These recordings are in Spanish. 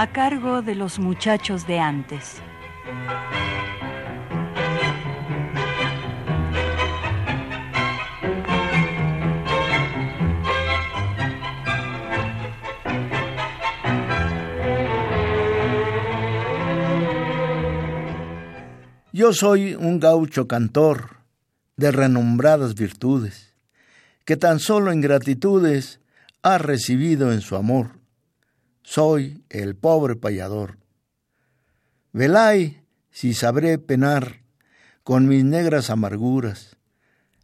A cargo de los muchachos de antes. Yo soy un gaucho cantor de renombradas virtudes, que tan solo ingratitudes ha recibido en su amor soy el pobre payador. Velay si sabré penar con mis negras amarguras,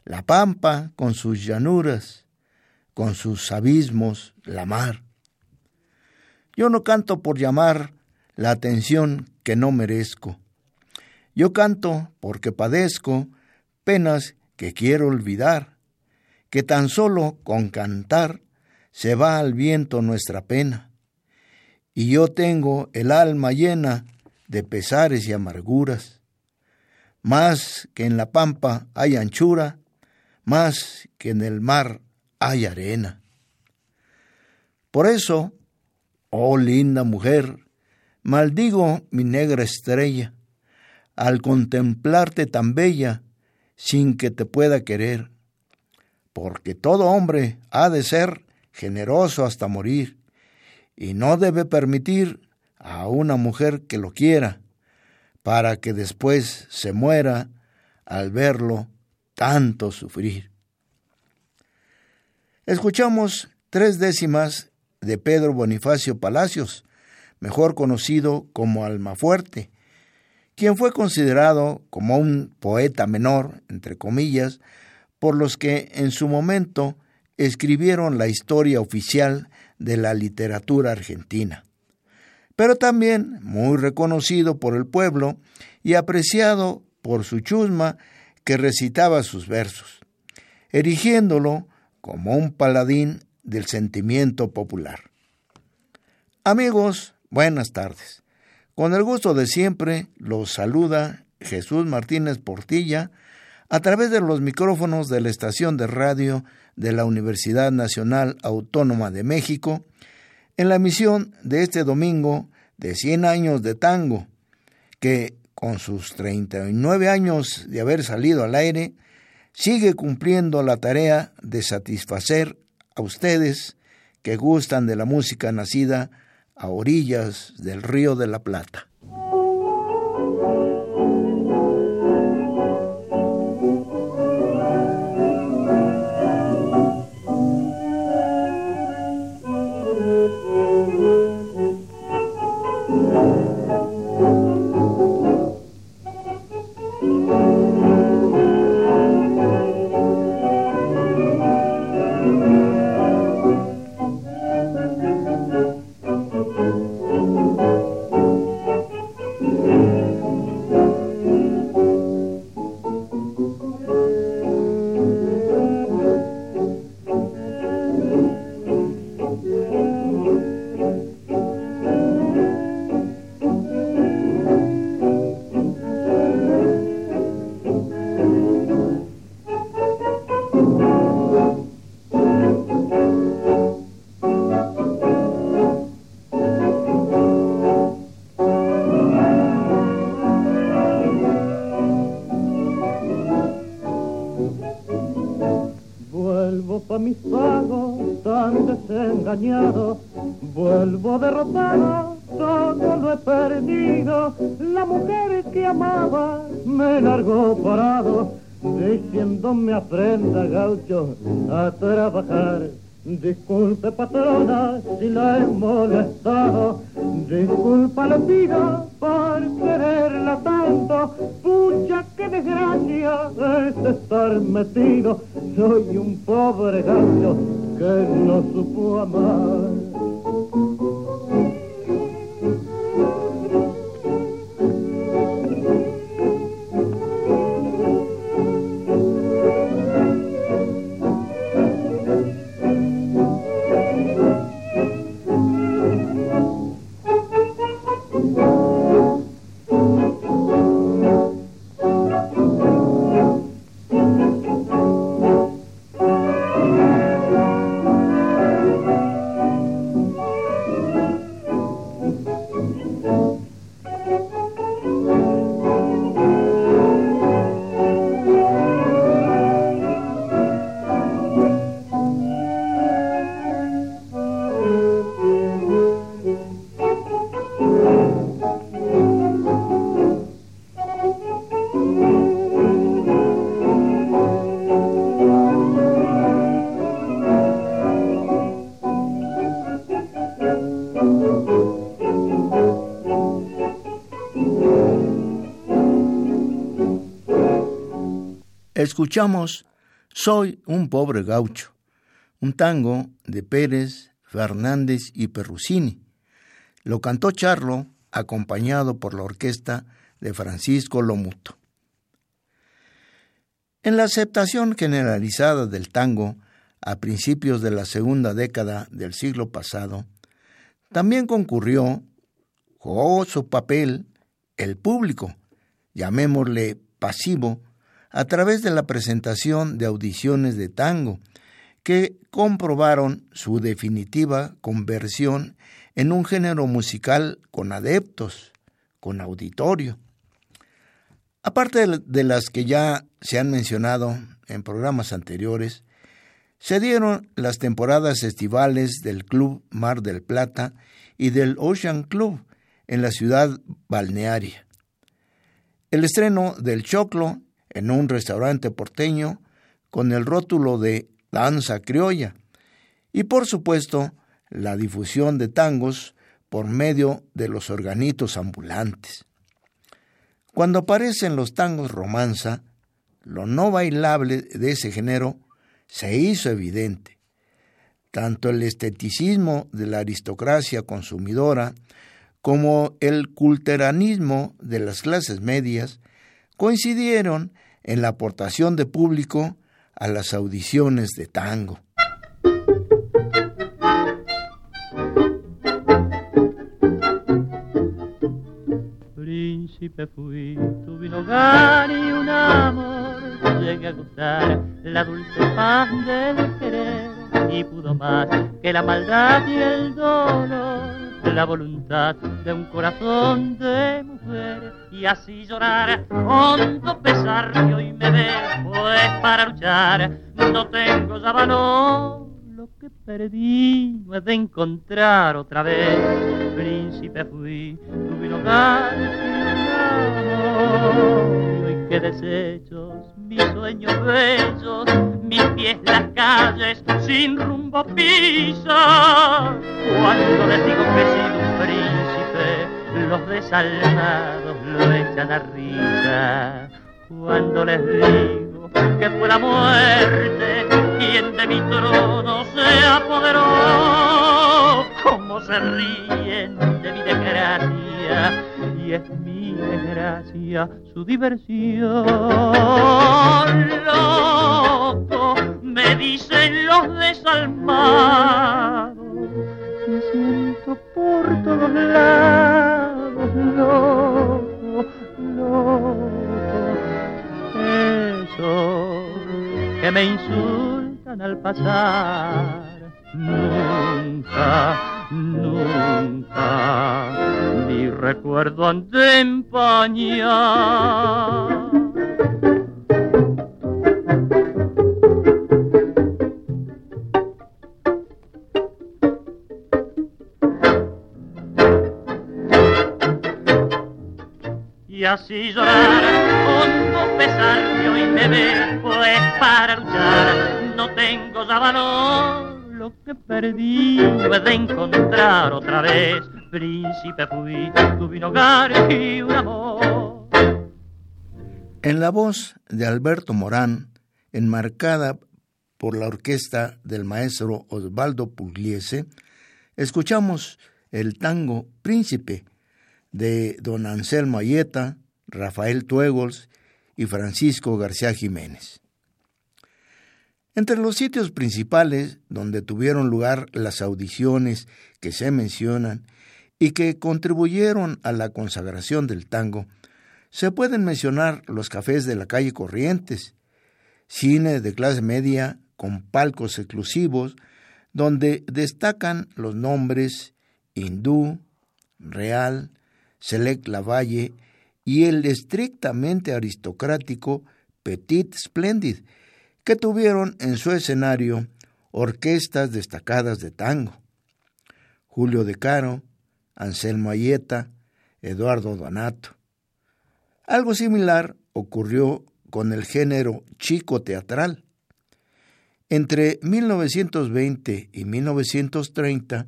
la pampa con sus llanuras, con sus abismos, la mar. Yo no canto por llamar la atención que no merezco. Yo canto porque padezco penas que quiero olvidar, que tan solo con cantar se va al viento nuestra pena y yo tengo el alma llena de pesares y amarguras. Más que en la pampa hay anchura, más que en el mar hay arena. Por eso, oh linda mujer, maldigo mi negra estrella, al contemplarte tan bella, sin que te pueda querer, porque todo hombre ha de ser generoso hasta morir, y no debe permitir a una mujer que lo quiera para que después se muera al verlo tanto sufrir. Escuchamos tres décimas de Pedro Bonifacio Palacios, mejor conocido como Almafuerte, quien fue considerado como un poeta menor, entre comillas, por los que en su momento escribieron la historia oficial de la literatura argentina, pero también muy reconocido por el pueblo y apreciado por su chusma que recitaba sus versos, erigiéndolo como un paladín del sentimiento popular. Amigos, buenas tardes. Con el gusto de siempre los saluda Jesús Martínez Portilla a través de los micrófonos de la estación de radio de la Universidad Nacional Autónoma de México en la misión de este domingo de 100 años de tango, que con sus 39 años de haber salido al aire, sigue cumpliendo la tarea de satisfacer a ustedes que gustan de la música nacida a orillas del río de la Plata. Escuchamos Soy un pobre gaucho, un tango de Pérez, Fernández y Perrusini. Lo cantó Charlo, acompañado por la orquesta de Francisco Lomuto. En la aceptación generalizada del tango a principios de la segunda década del siglo pasado, también concurrió, jugó su papel, el público, llamémosle pasivo, a través de la presentación de audiciones de tango, que comprobaron su definitiva conversión en un género musical con adeptos, con auditorio. Aparte de las que ya se han mencionado en programas anteriores, se dieron las temporadas estivales del Club Mar del Plata y del Ocean Club en la ciudad balnearia. El estreno del Choclo en un restaurante porteño con el rótulo de danza criolla y por supuesto la difusión de tangos por medio de los organitos ambulantes. Cuando aparecen los tangos romanza, lo no bailable de ese género se hizo evidente. Tanto el esteticismo de la aristocracia consumidora como el culteranismo de las clases medias coincidieron en la aportación de público a las audiciones de tango. Príncipe fui, un hogar y un amor, llegué a gustar la dulce paz del querer y pudo más que la maldad y el dolor la voluntad de un corazón de mujer y así llorar hondo pesar que hoy me ve pues para luchar. No tengo ya valor lo que perdí no he de encontrar otra vez. Príncipe fui tuve hogar y hoy que desechos mis sueños bellos mis pies las calles sin rumbo pisa. Cuando les digo que he sido un príncipe, los desalmados lo echan a risa. Cuando les digo que fue la muerte quien de mi trono se apoderó, como se ríen de mi desgracia y es mi desgracia su diversión. Loco, me dicen los desalmados, me siento por todos lados, loco, loco. Eso que me insultan al pasar, otra vez príncipe fui, tuve y amor. En la voz de Alberto Morán, enmarcada por la orquesta del maestro Osvaldo Pugliese, escuchamos el tango Príncipe de don Anselmo Ayeta, Rafael Tuegols y Francisco García Jiménez. Entre los sitios principales donde tuvieron lugar las audiciones que se mencionan y que contribuyeron a la consagración del tango, se pueden mencionar los cafés de la calle Corrientes, cine de clase media con palcos exclusivos, donde destacan los nombres Hindú, Real, Select Lavalle y el estrictamente aristocrático Petit Splendid, que tuvieron en su escenario orquestas destacadas de tango. Julio De Caro, Anselmo Ayeta, Eduardo Donato. Algo similar ocurrió con el género chico teatral. Entre 1920 y 1930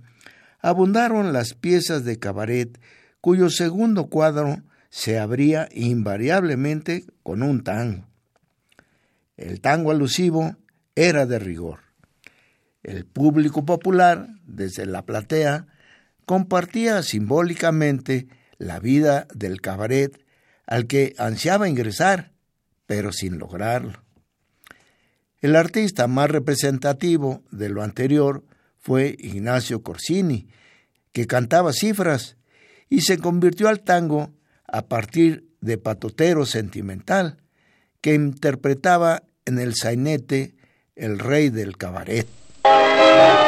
abundaron las piezas de cabaret cuyo segundo cuadro se abría invariablemente con un tango. El tango alusivo era de rigor. El público popular, desde la platea, compartía simbólicamente la vida del cabaret al que ansiaba ingresar, pero sin lograrlo. El artista más representativo de lo anterior fue Ignacio Corsini, que cantaba cifras y se convirtió al tango a partir de Patotero Sentimental, que interpretaba en el sainete El Rey del Cabaret. Thank you.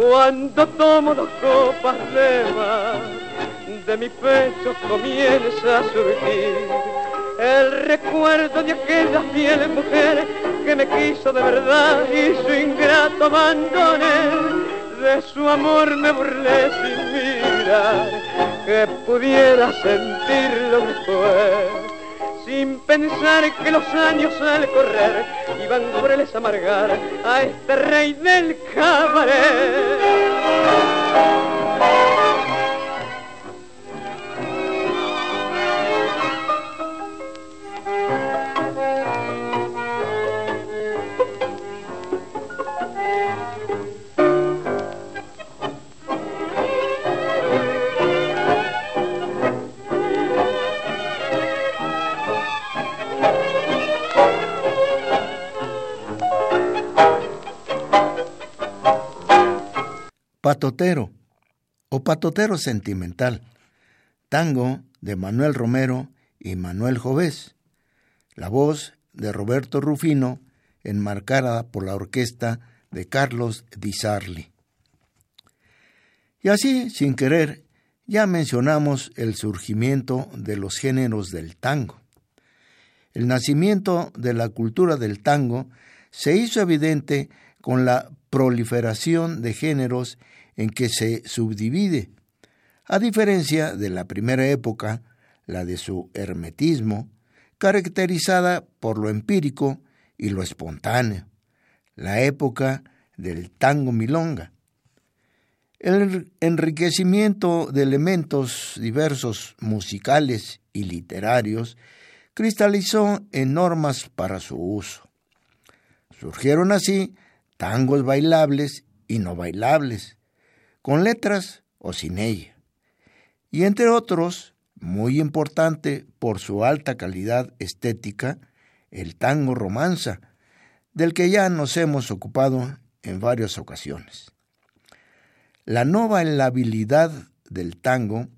Cuando tomo dos copas de más, de mi pecho comienza a surgir el recuerdo de aquella fiel mujer que me quiso de verdad y su ingrato abandoné. De su amor me burlé sin mirar que pudiera sentirlo después sin pensar que los años al correr iban crueles a amargar a este rey del cabaret. Patotero o Patotero Sentimental, tango de Manuel Romero y Manuel Jovés, la voz de Roberto Rufino, enmarcada por la orquesta de Carlos Di Sarli. Y así, sin querer, ya mencionamos el surgimiento de los géneros del tango. El nacimiento de la cultura del tango se hizo evidente con la proliferación de géneros en que se subdivide. A diferencia de la primera época, la de su hermetismo, caracterizada por lo empírico y lo espontáneo, la época del tango milonga. El enriquecimiento de elementos diversos musicales y literarios cristalizó en normas para su uso. Surgieron así tangos bailables y no bailables, con letras o sin ella. Y entre otros, muy importante por su alta calidad estética, el tango romanza, del que ya nos hemos ocupado en varias ocasiones. La no bailabilidad del tango,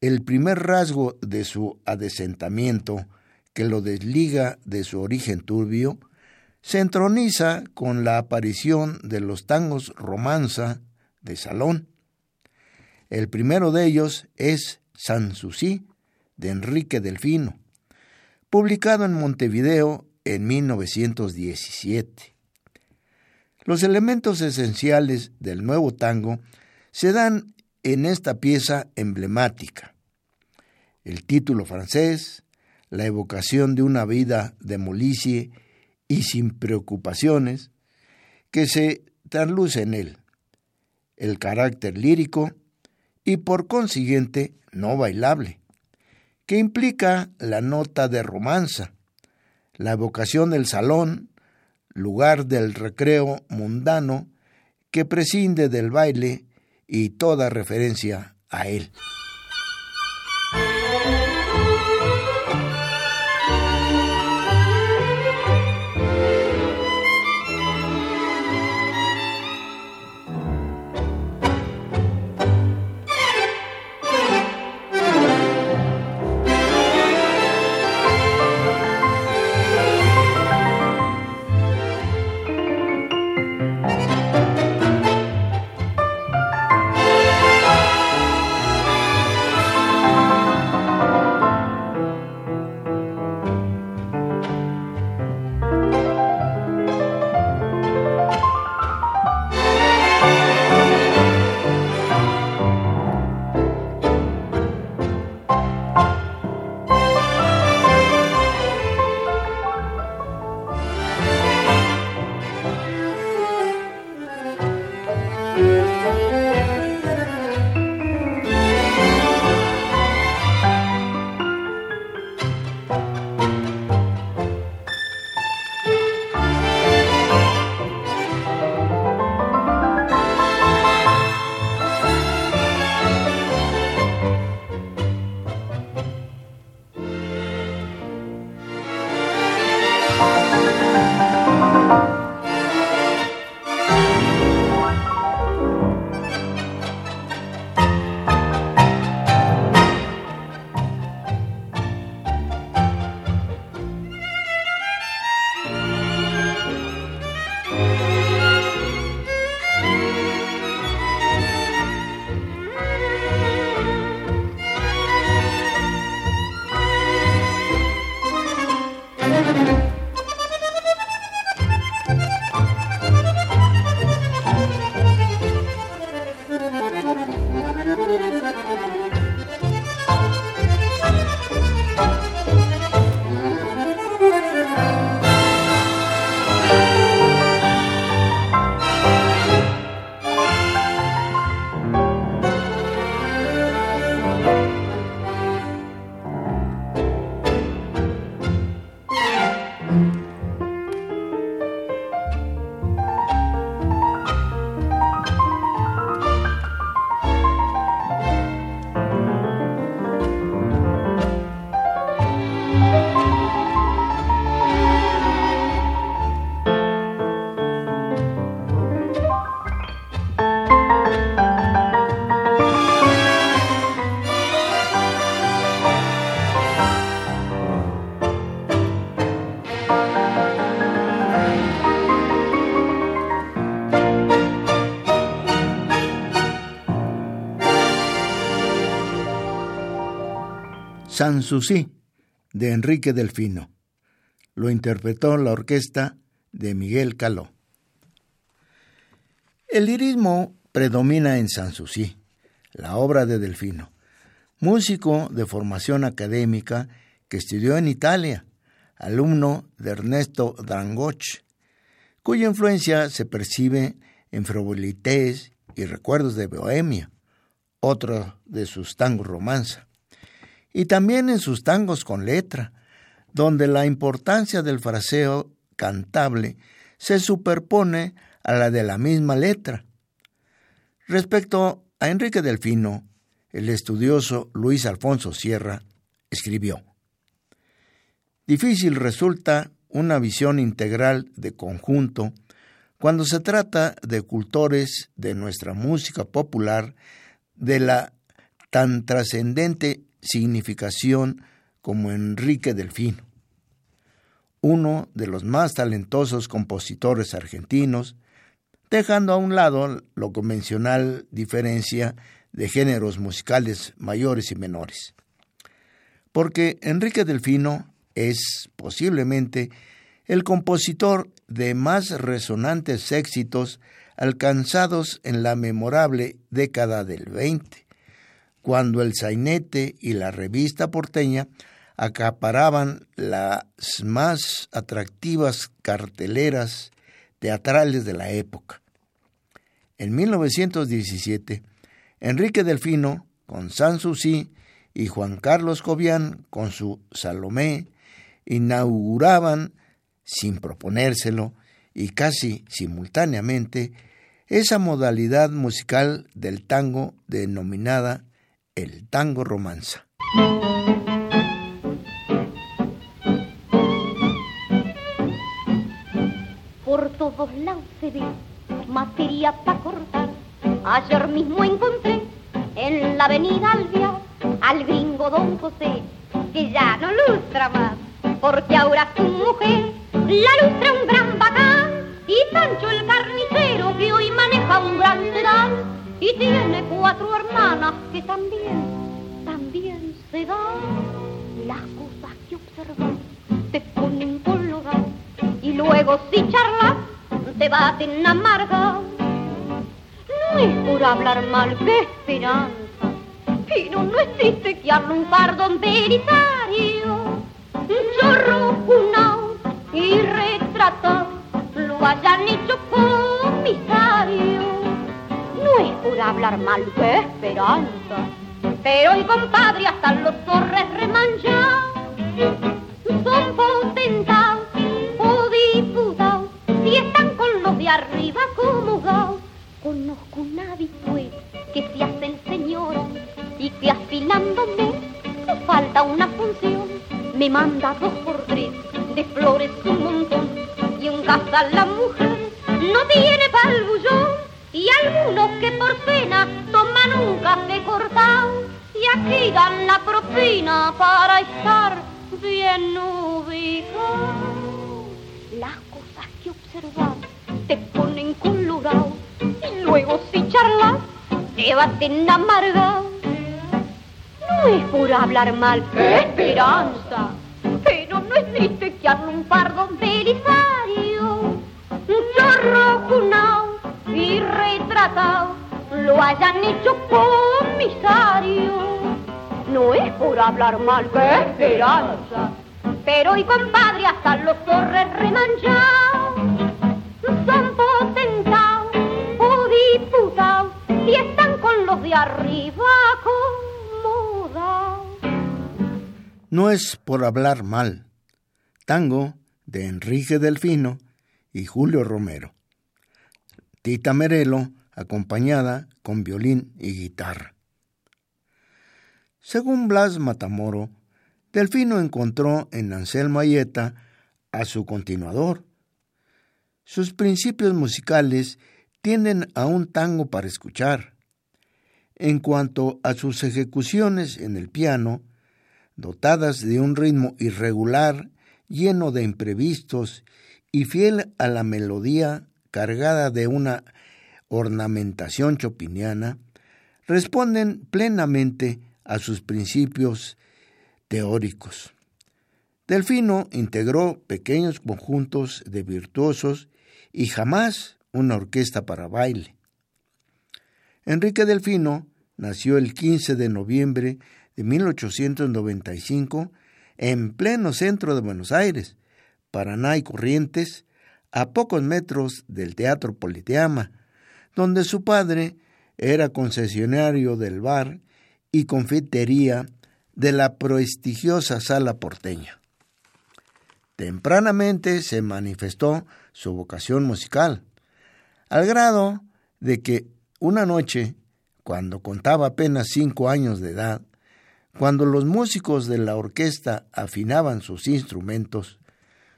el primer rasgo de su adesentamiento que lo desliga de su origen turbio, se entroniza con la aparición de los tangos romanza de salón. El primero de ellos es Sanssouci de Enrique Delfino, publicado en Montevideo en 1917. Los elementos esenciales del nuevo tango se dan en esta pieza emblemática. El título francés, la evocación de una vida de molicie y sin preocupaciones, que se trasluce en él, el carácter lírico y por consiguiente no bailable, que implica la nota de romanza, la evocación del salón, lugar del recreo mundano que prescinde del baile y toda referencia a él. Sanssouci, de Enrique Delfino. Lo interpretó la orquesta de Miguel Caló. El lirismo predomina en Sanssouci, la obra de Delfino, músico de formación académica que estudió en Italia, alumno de Ernesto Drangoch, cuya influencia se percibe en frivolités y recuerdos de Bohemia, otro de sus tangos romanza, y también en sus tangos con letra, donde la importancia del fraseo cantable se superpone a la de la misma letra. Respecto a Enrique Delfino, el estudioso Luis Alfonso Sierra escribió, Difícil resulta una visión integral de conjunto cuando se trata de cultores de nuestra música popular de la tan trascendente significación como Enrique Delfino, uno de los más talentosos compositores argentinos, dejando a un lado lo convencional diferencia de géneros musicales mayores y menores. Porque Enrique Delfino es posiblemente el compositor de más resonantes éxitos alcanzados en la memorable década del 20, cuando el sainete y la revista porteña acaparaban las más atractivas carteleras teatrales de la época. En 1917, Enrique Delfino, con Sanssouci, y Juan Carlos Cobian, con su Salomé, inauguraban, sin proponérselo y casi simultáneamente, esa modalidad musical del tango denominada el tango romanza. Por todos lados se ve materia para cortar. Ayer mismo encontré en la avenida Albia al gringo don José, que ya no lustra más, porque ahora su mujer la lustra un gran bacán, y Sancho el carnicero que hoy maneja un gran sedán, y tiene cuatro hermanas que también, también se dan las cosas que observan, te ponen colorado, y luego si charlas, te baten amarga. No es por hablar mal que esperanza pero no es triste que hable un pardón belisario, un chorro funao y retratado, lo hayan hecho comisario. No por hablar mal de esperanza, pero el compadre hasta los torres remanchados son potentados o diputados, si están con los de arriba acomodados. Conozco un habitué que se hacen señores y que afilándome me falta una función. Me manda dos por tres de flores un montón y en casa la mujer no tiene pa'l bullón y algunos que por pena toman un café cortado y aquí dan la propina para estar bien ubicado. Las cosas que observan te ponen colorado y luego si charlas te baten amargado no es por hablar mal, esperanza. Pero no es triste que un pardo belisario, lo hayan hecho comisario. No es por hablar mal, esperanza. Pero y compadre hasta los torres remanchados son potentados o diputados y están con los de arriba No es por hablar mal. Tango de Enrique Delfino y Julio Romero. Tita Merelo acompañada con violín y guitarra. Según Blas Matamoro, Delfino encontró en Anselmo Ayeta a su continuador. Sus principios musicales tienden a un tango para escuchar. En cuanto a sus ejecuciones en el piano, dotadas de un ritmo irregular, lleno de imprevistos y fiel a la melodía cargada de una ornamentación chopiniana, responden plenamente a sus principios teóricos. Delfino integró pequeños conjuntos de virtuosos y jamás una orquesta para baile. Enrique Delfino nació el 15 de noviembre de 1895 en pleno centro de Buenos Aires, Paraná y Corrientes, a pocos metros del Teatro Politeama, donde su padre era concesionario del bar y confitería de la prestigiosa sala porteña. Tempranamente se manifestó su vocación musical, al grado de que una noche, cuando contaba apenas cinco años de edad, cuando los músicos de la orquesta afinaban sus instrumentos,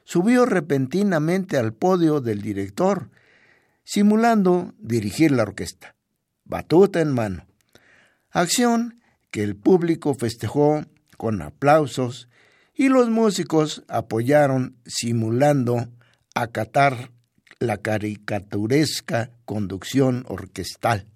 subió repentinamente al podio del director, simulando dirigir la orquesta, batuta en mano. Acción que el público festejó con aplausos y los músicos apoyaron simulando acatar la caricaturesca conducción orquestal.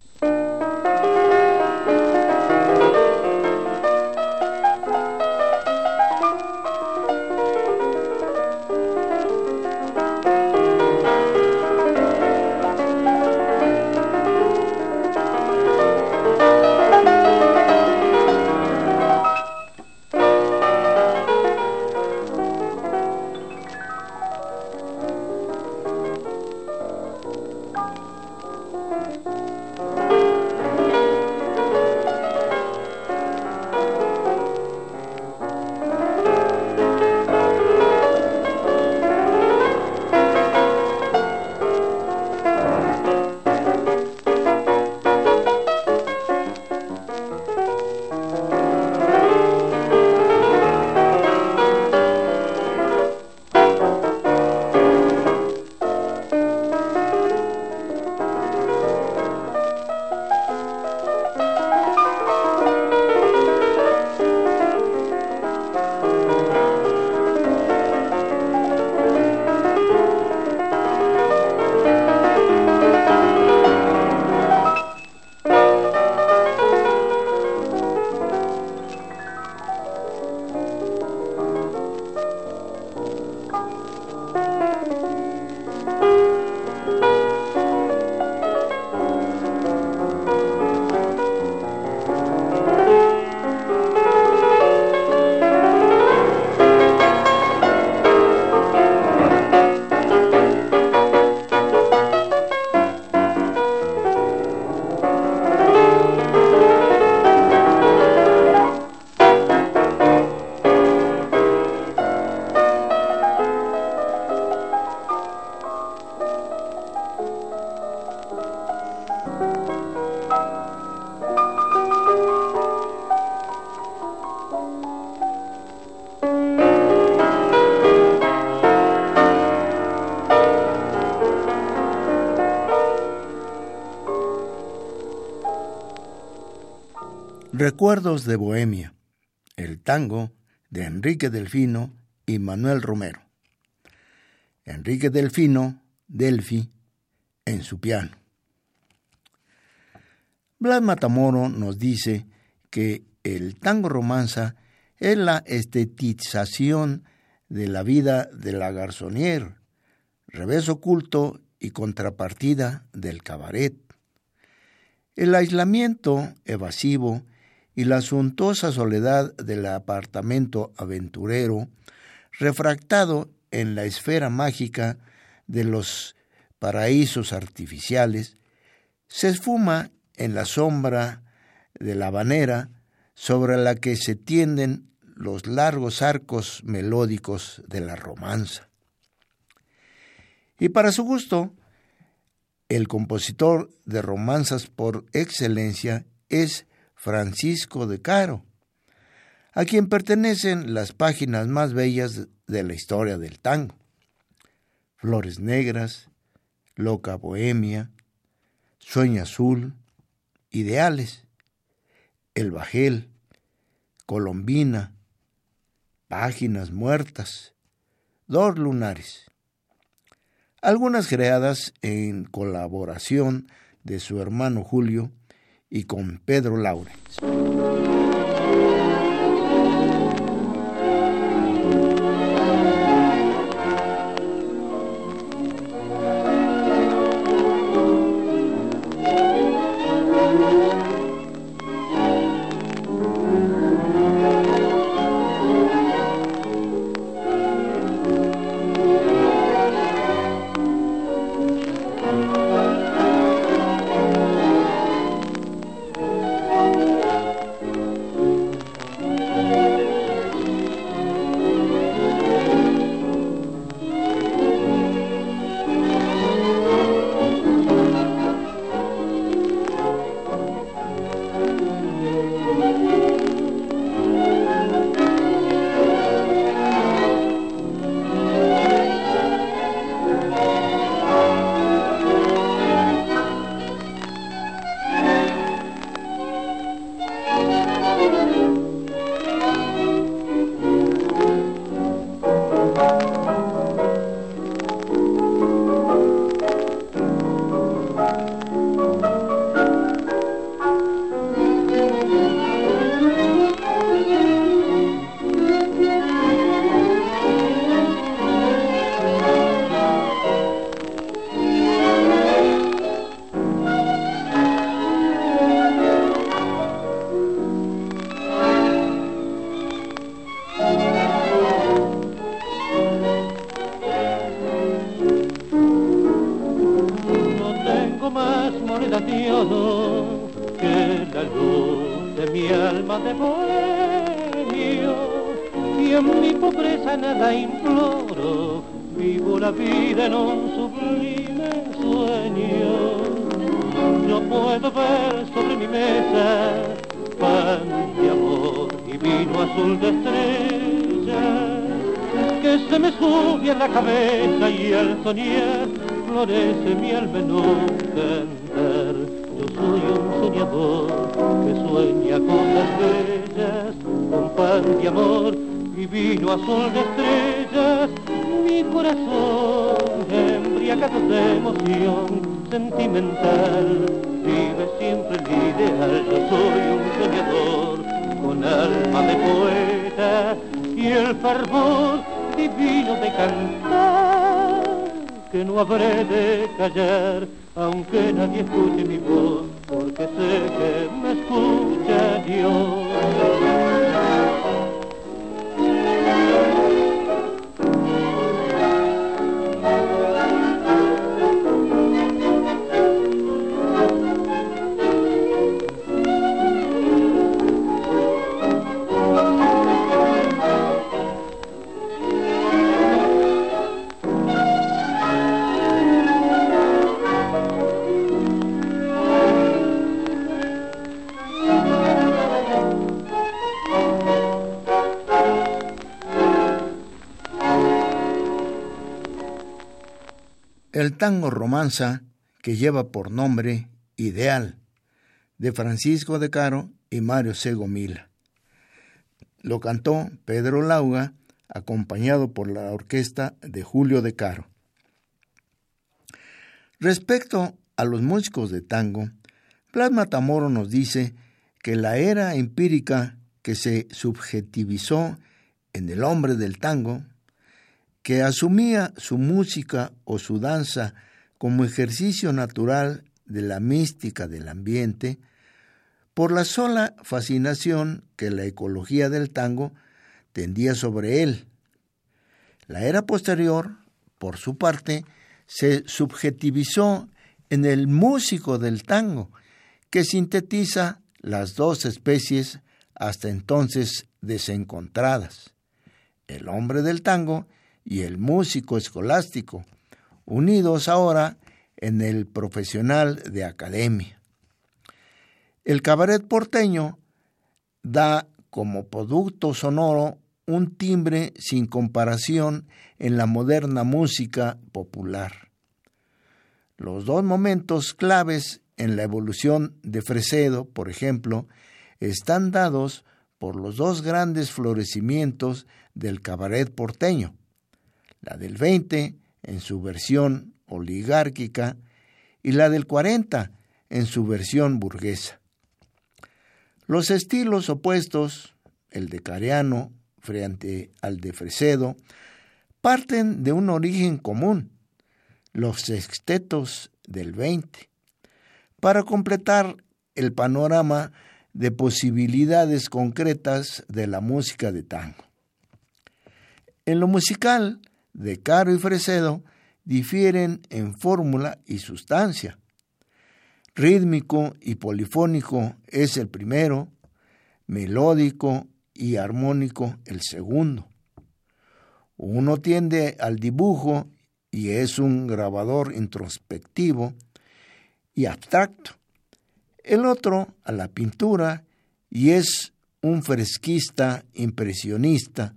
Recuerdos de Bohemia, el tango de Enrique Delfino y Manuel Romero. Enrique Delfino, Delfi, en su piano. Blas Matamoro nos dice que el tango romanza es la estetización de la vida de la garzonier, revés oculto y contrapartida del cabaret. El aislamiento evasivo y la suntuosa soledad del apartamento aventurero, refractado en la esfera mágica de los paraísos artificiales, se esfuma en la sombra de la habanera sobre la que se tienden los largos arcos melódicos de la romanza. Y para su gusto, el compositor de romanzas por excelencia es Francisco de Caro, a quien pertenecen las páginas más bellas de la historia del tango. Flores Negras, Loca Bohemia, Sueño Azul, Ideales, El Bajel, Colombina, Páginas Muertas, Dos Lunares. Algunas creadas en colaboración de su hermano Julio y con Pedro Laurens. El tango romanza, que lleva por nombre Ideal, de Francisco de Caro y Mario Segomila. Lo cantó Pedro Lauga, acompañado por la orquesta de Julio de Caro. Respecto a los músicos de tango, Blas Matamoro nos dice que la era empírica que se subjetivizó en el hombre del tango que asumía su música o su danza como ejercicio natural de la mística del ambiente, por la sola fascinación que la ecología del tango tendía sobre él. La era posterior, por su parte, se subjetivizó en el músico del tango, que sintetiza las dos especies hasta entonces desencontradas, el hombre del tango y el músico escolástico, unidos ahora en el profesional de academia. El cabaret porteño da como producto sonoro un timbre sin comparación en la moderna música popular. Los dos momentos claves en la evolución de Fresedo, por ejemplo, están dados por los dos grandes florecimientos del cabaret porteño, la del 20 en su versión oligárquica y la del 40 en su versión burguesa. Los estilos opuestos, el de Careano frente al de Fresedo, parten de un origen común, los sextetos del 20, para completar el panorama de posibilidades concretas de la música de tango. En lo musical, de Caro y Fresedo difieren en fórmula y sustancia. Rítmico y polifónico es el primero, melódico y armónico el segundo. Uno tiende al dibujo y es un grabador introspectivo y abstracto. El otro a la pintura y es un fresquista impresionista,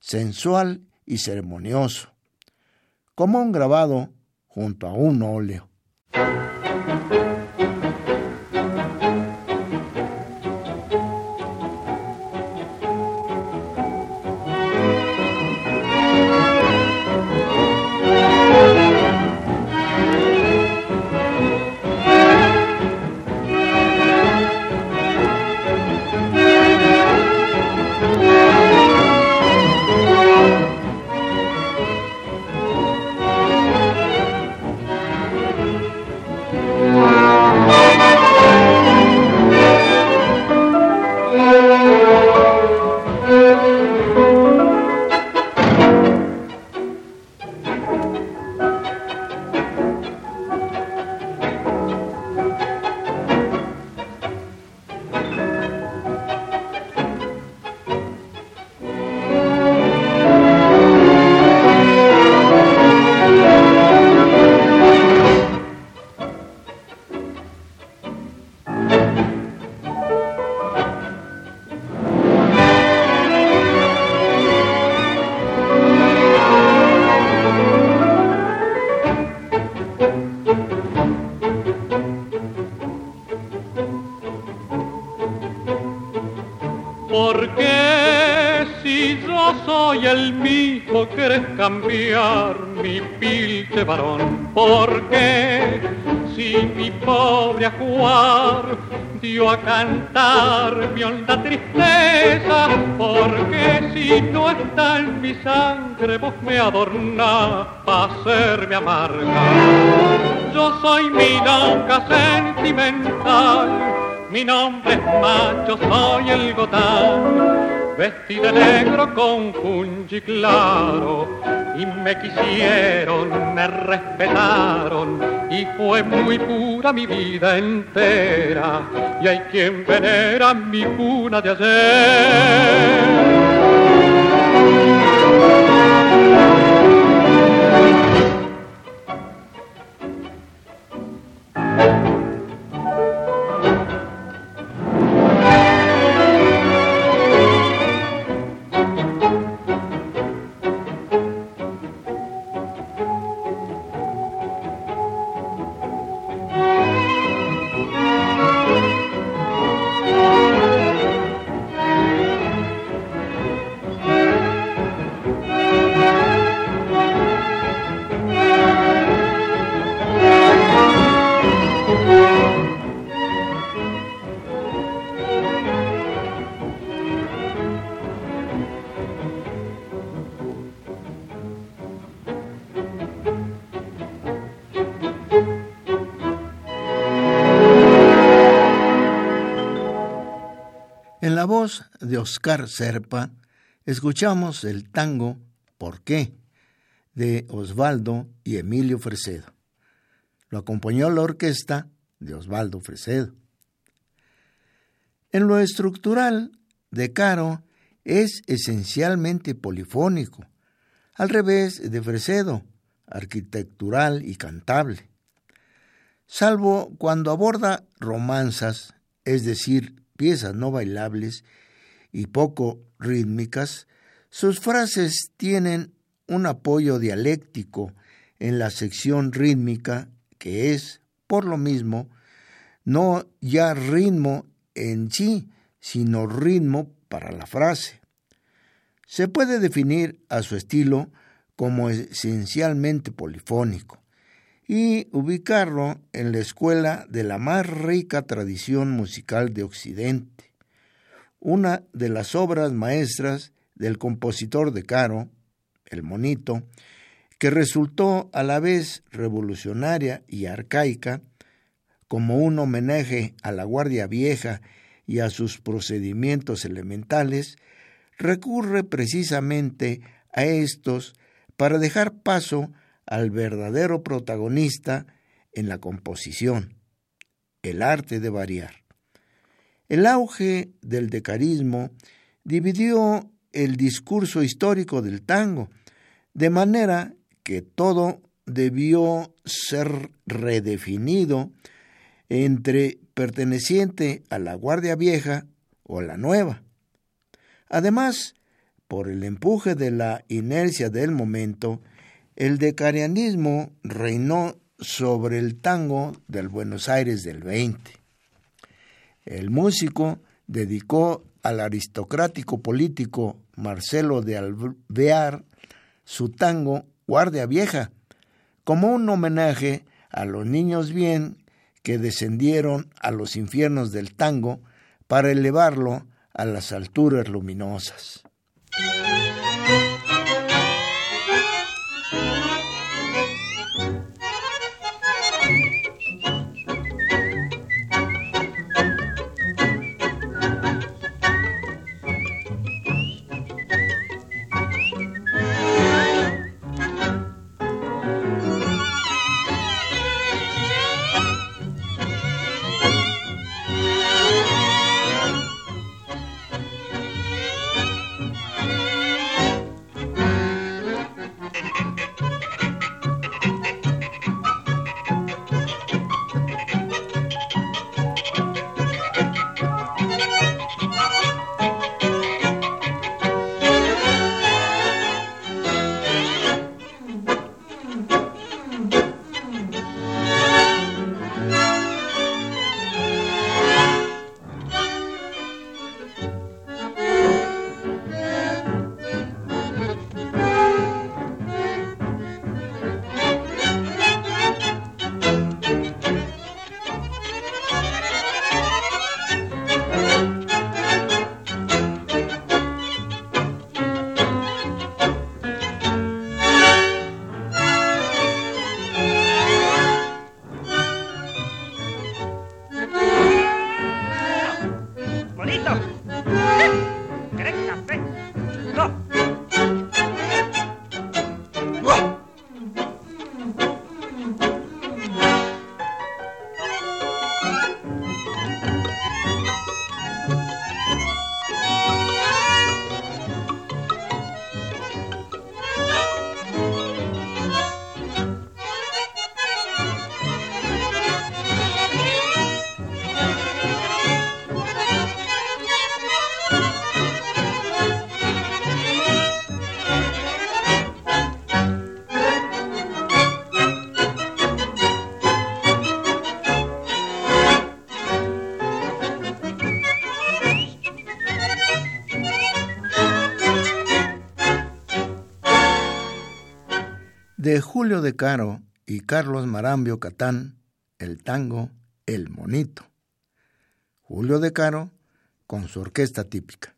sensual y ceremonioso, como un grabado junto a un óleo. Cantar mi honda tristeza? ¿Por qué si no está en mi sangre vos me adornás para hacerme amarga? Yo soy mi loca sentimental mi nombre es macho, soy el gotán, vestido de negro con punchi claro, y me quisieron, me respetaron, y fue muy pura mi vida entera, y hay quien venera mi cuna de ayer. De Oscar Serpa, escuchamos el tango ¿Por qué? de Osvaldo y Emilio Fresedo. Lo acompañó la orquesta de Osvaldo Fresedo. En lo estructural, De Caro es esencialmente polifónico, al revés de Fresedo, arquitectural y cantable. Salvo cuando aborda romanzas, es decir, piezas no bailables y poco rítmicas, sus frases tienen un apoyo dialéctico en la sección rítmica que es, por lo mismo, no ya ritmo en sí, sino ritmo para la frase. Se puede definir a su estilo como esencialmente polifónico y ubicarlo en la escuela de la más rica tradición musical de Occidente una de las obras maestras del compositor de Caro, El Monito, que resultó a la vez revolucionaria y arcaica, como un homenaje a la Guardia Vieja y a sus procedimientos elementales, recurre precisamente a estos para dejar paso al verdadero protagonista en la composición, el arte de variar. El auge del decarismo dividió el discurso histórico del tango, de manera que todo debió ser redefinido entre perteneciente a la Guardia Vieja o a la Nueva. Además, por el empuje de la inercia del momento, el decarianismo reinó sobre el tango del Buenos Aires del 20. El músico dedicó al aristocrático político Marcelo de Alvear su tango Guardia Vieja, como un homenaje a los niños bien que descendieron a los infiernos del tango para elevarlo a las alturas luminosas. De Julio de Caro y Carlos Marambio Catán, el tango El Monito. Julio de Caro con su orquesta típica.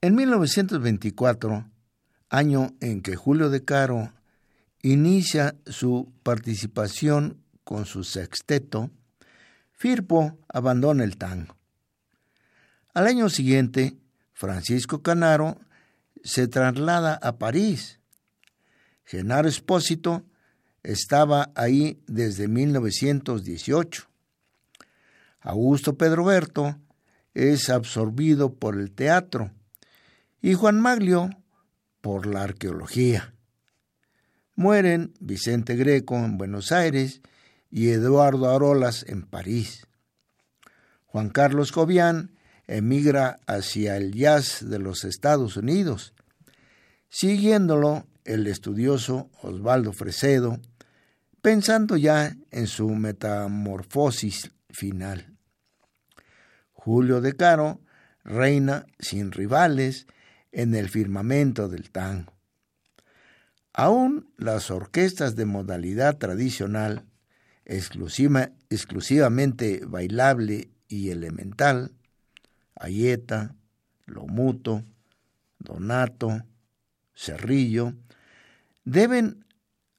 En 1924, año en que Julio de Caro inicia su participación con su sexteto, Firpo abandona el tango. Al año siguiente, Francisco Canaro se traslada a París. Genaro Espósito estaba ahí desde 1918. Augusto Pedroberto es absorbido por el teatro y Juan Maglio por la arqueología. Mueren Vicente Greco en Buenos Aires y Eduardo Arolas en París. Juan Carlos Jovián emigra hacia el jazz de los Estados Unidos, siguiéndolo el estudioso Osvaldo Fresedo, pensando ya en su metamorfosis final. Julio de Caro reina sin rivales en el firmamento del tango. Aún las orquestas de modalidad tradicional, exclusiva, exclusivamente bailable y elemental, Ayeta, Lomuto, Donato, Cerrillo, deben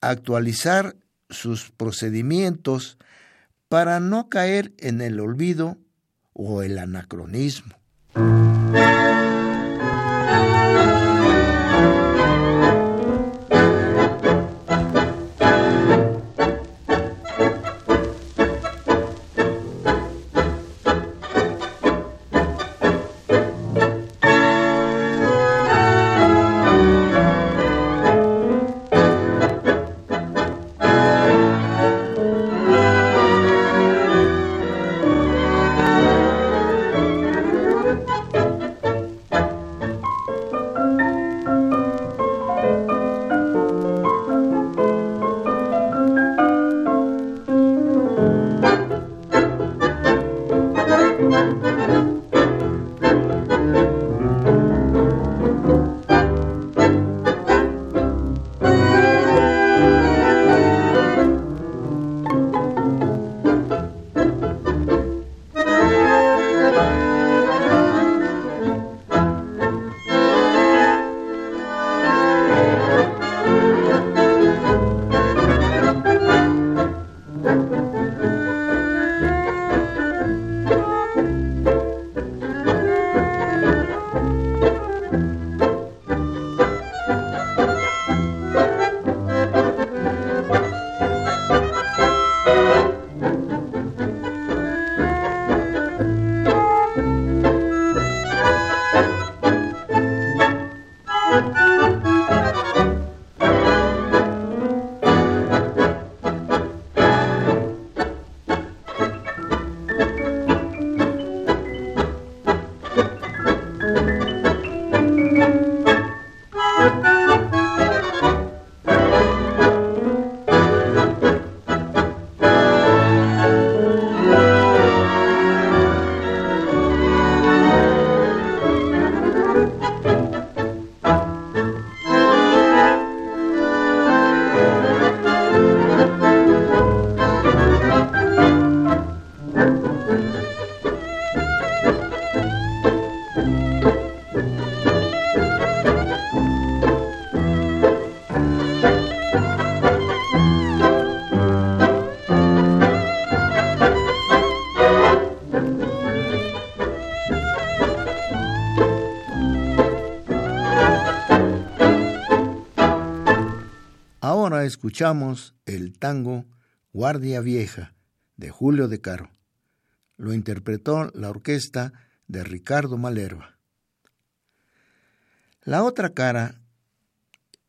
actualizar sus procedimientos para no caer en el olvido o el anacronismo. Escuchamos el tango Guardia Vieja de Julio de Caro. Lo interpretó la orquesta de Ricardo Malerva. La otra cara,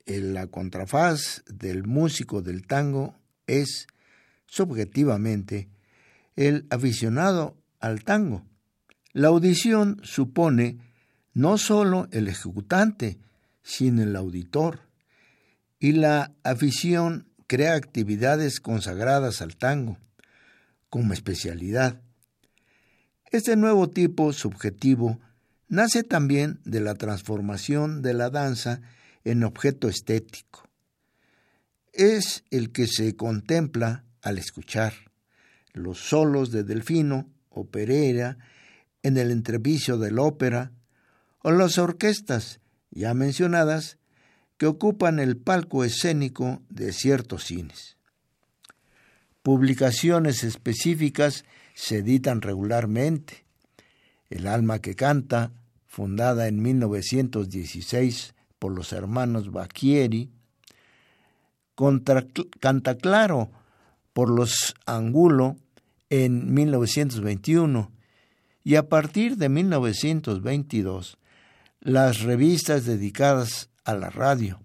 en la contrafaz del músico del tango, es, subjetivamente, el aficionado al tango. La audición supone no sólo el ejecutante, sino el auditor y la afición crea actividades consagradas al tango como especialidad. Este nuevo tipo subjetivo nace también de la transformación de la danza en objeto estético. es el que se contempla al escuchar los solos de Delfino o Pereira en el entrevicio de la ópera o las orquestas ya mencionadas que ocupan el palco escénico de ciertos cines. Publicaciones específicas se editan regularmente. El alma que canta, fundada en 1916 por los hermanos Bacchieri, Canta Claro por los Angulo en 1921 y a partir de 1922 las revistas dedicadas a la radio.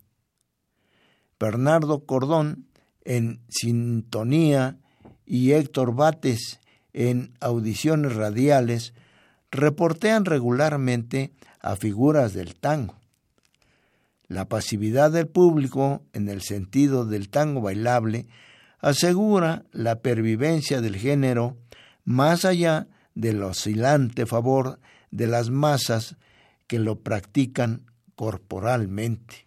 Bernardo Cordón en Sintonía y Héctor Bates en Audiciones Radiales reportean regularmente a figuras del tango. La pasividad del público, en el sentido del tango bailable, asegura la pervivencia del género más allá del oscilante favor de las masas que lo practican corporalmente.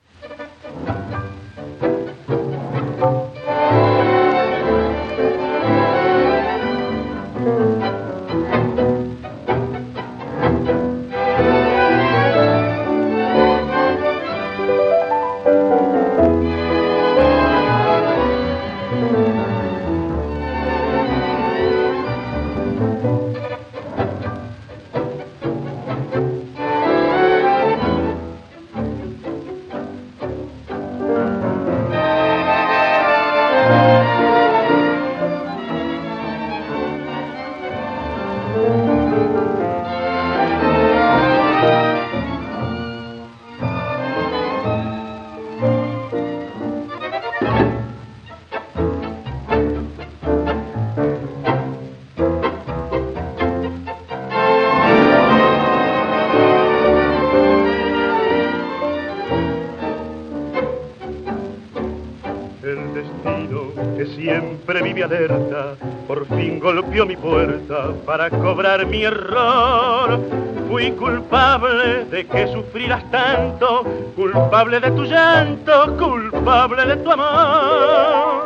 Golpeó mi puerta para cobrar mi error. Fui culpable de que sufrirás tanto, culpable de tu llanto, culpable de tu amor.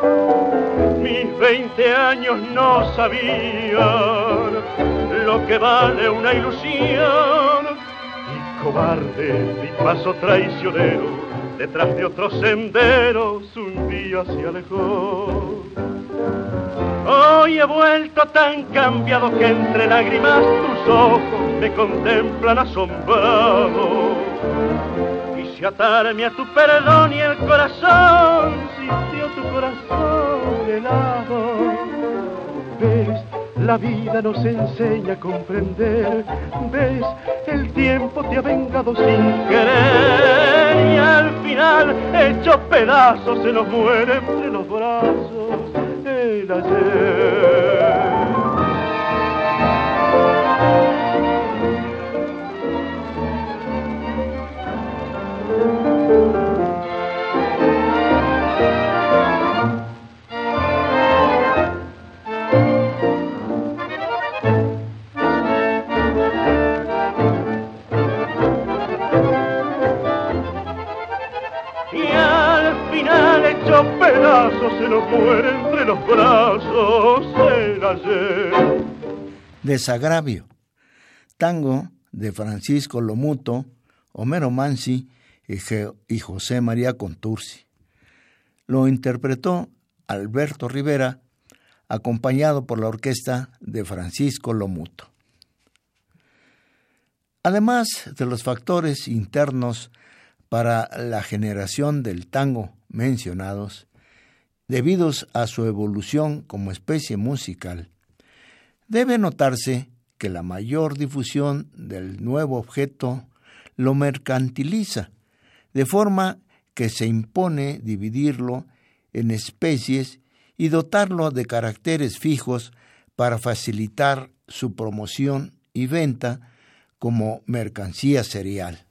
Mis veinte años no sabían lo que vale una ilusión. Y cobarde, mi paso traicionero, detrás de otros senderos, un día se alejó. Hoy he vuelto tan cambiado que entre lágrimas tus ojos me contemplan asombrado. Quise atarme a tu perdón y el corazón sintió tu corazón helado. Ves, la vida nos enseña a comprender. Ves, el tiempo te ha vengado sin querer y al final, hecho pedazos, se nos muere entre los brazos y al final hecho pedazos se nos muere los brazos el ayer. Desagravio. Tango de Francisco Lomuto, Homero Mansi y José María Contursi. Lo interpretó Alberto Rivera, acompañado por la orquesta de Francisco Lomuto. Además de los factores internos para la generación del tango mencionados, debidos a su evolución como especie musical, debe notarse que la mayor difusión del nuevo objeto lo mercantiliza, de forma que se impone dividirlo en especies y dotarlo de caracteres fijos para facilitar su promoción y venta como mercancía serial.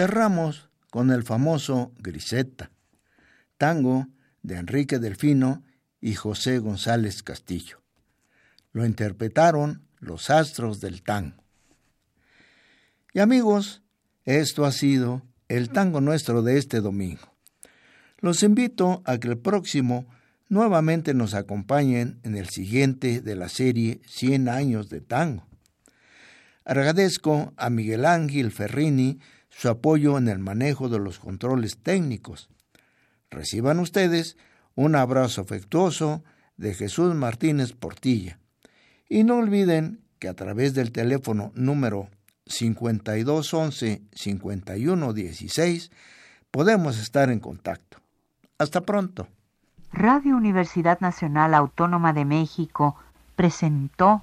Cerramos con el famoso Griseta, tango de Enrique Delfino y José González Castillo. Lo interpretaron los astros del tango. Y amigos, esto ha sido el tango nuestro de este domingo. Los invito a que el próximo nuevamente nos acompañen en el siguiente de la serie 100 años de tango. Agradezco a Miguel Ángel Ferrini su apoyo en el manejo de los controles técnicos. Reciban ustedes un abrazo afectuoso de Jesús Martínez Portilla. Y no olviden que a través del teléfono número 5211-5116 podemos estar en contacto. Hasta pronto. Radio Universidad Nacional Autónoma de México presentó